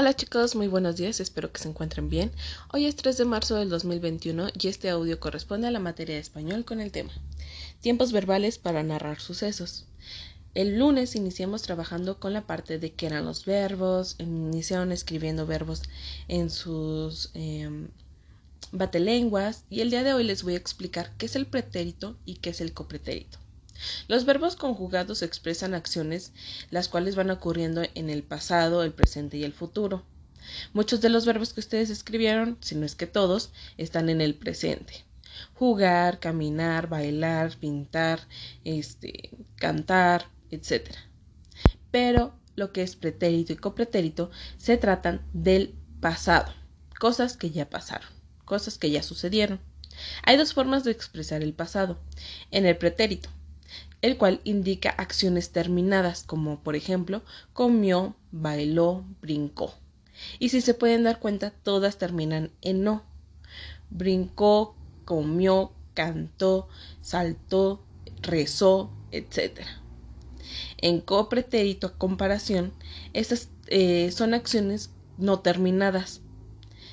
Hola chicos, muy buenos días, espero que se encuentren bien. Hoy es 3 de marzo del 2021 y este audio corresponde a la materia de español con el tema Tiempos verbales para narrar sucesos. El lunes iniciamos trabajando con la parte de qué eran los verbos, iniciaron escribiendo verbos en sus eh, batelenguas y el día de hoy les voy a explicar qué es el pretérito y qué es el copretérito. Los verbos conjugados expresan acciones las cuales van ocurriendo en el pasado, el presente y el futuro. Muchos de los verbos que ustedes escribieron, si no es que todos, están en el presente. Jugar, caminar, bailar, pintar, este, cantar, etc. Pero lo que es pretérito y copretérito se tratan del pasado, cosas que ya pasaron, cosas que ya sucedieron. Hay dos formas de expresar el pasado. En el pretérito, el cual indica acciones terminadas, como por ejemplo comió, bailó, brincó. Y si se pueden dar cuenta, todas terminan en no. Brincó, comió, cantó, saltó, rezó, etc. En copretérito a comparación, estas eh, son acciones no terminadas,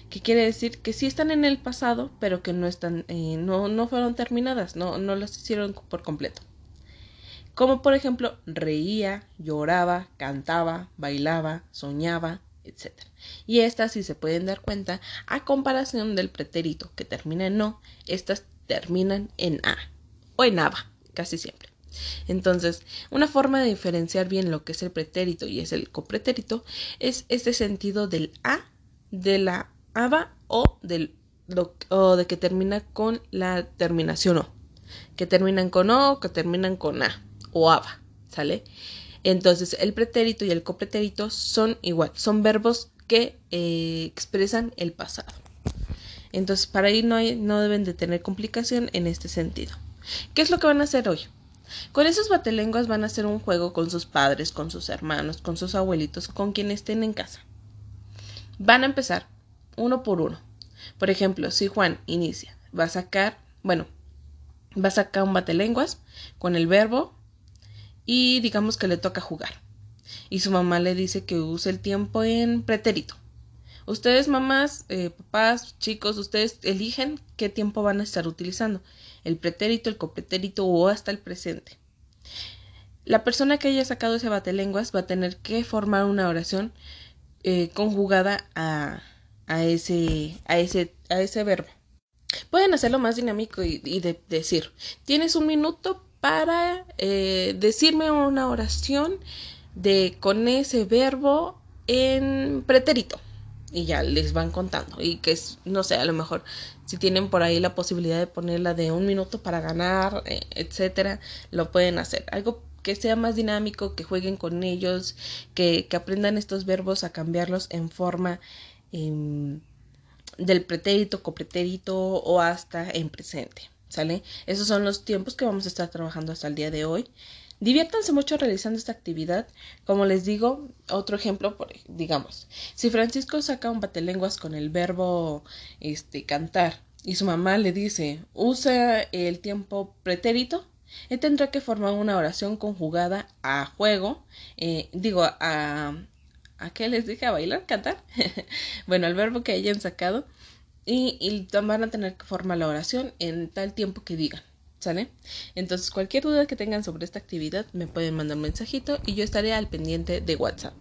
que quiere decir que sí están en el pasado, pero que no están, eh, no, no fueron terminadas, no, no las hicieron por completo como por ejemplo reía, lloraba, cantaba, bailaba, soñaba, etc. Y estas, si se pueden dar cuenta, a comparación del pretérito que termina en no, estas terminan en a o en aba, casi siempre. Entonces, una forma de diferenciar bien lo que es el pretérito y es el copretérito es este sentido del a, de la aba o, del, o de que termina con la terminación o, que terminan con o o que terminan con a o aba, ¿sale? Entonces, el pretérito y el copretérito son igual, son verbos que eh, expresan el pasado. Entonces, para ahí no, no deben de tener complicación en este sentido. ¿Qué es lo que van a hacer hoy? Con esos batelenguas van a hacer un juego con sus padres, con sus hermanos, con sus abuelitos, con quien estén en casa. Van a empezar uno por uno. Por ejemplo, si Juan inicia, va a sacar, bueno, va a sacar un batelenguas con el verbo y digamos que le toca jugar. Y su mamá le dice que use el tiempo en pretérito. Ustedes, mamás, eh, papás, chicos, ustedes eligen qué tiempo van a estar utilizando. El pretérito, el copretérito o hasta el presente. La persona que haya sacado ese batelenguas va a tener que formar una oración eh, conjugada a, a, ese, a, ese, a ese verbo. Pueden hacerlo más dinámico y, y de, decir, tienes un minuto para eh, decirme una oración de con ese verbo en pretérito. Y ya les van contando. Y que no sé a lo mejor si tienen por ahí la posibilidad de ponerla de un minuto para ganar eh, etcétera lo pueden hacer. Algo que sea más dinámico que jueguen con ellos que, que aprendan estos verbos a cambiarlos en forma em, del pretérito copretérito o hasta en presente ¿Sale? Esos son los tiempos que vamos a estar trabajando hasta el día de hoy. Diviértanse mucho realizando esta actividad. Como les digo, otro ejemplo, por, digamos, si Francisco saca un batelenguas con el verbo este, cantar y su mamá le dice usa el tiempo pretérito, él tendrá que formar una oración conjugada a juego, eh, digo, a, ¿a qué les dije? ¿A bailar? ¿Cantar? bueno, el verbo que hayan sacado y, y van a tener que formar la oración en tal tiempo que digan. ¿Sale? Entonces, cualquier duda que tengan sobre esta actividad me pueden mandar un mensajito y yo estaré al pendiente de WhatsApp.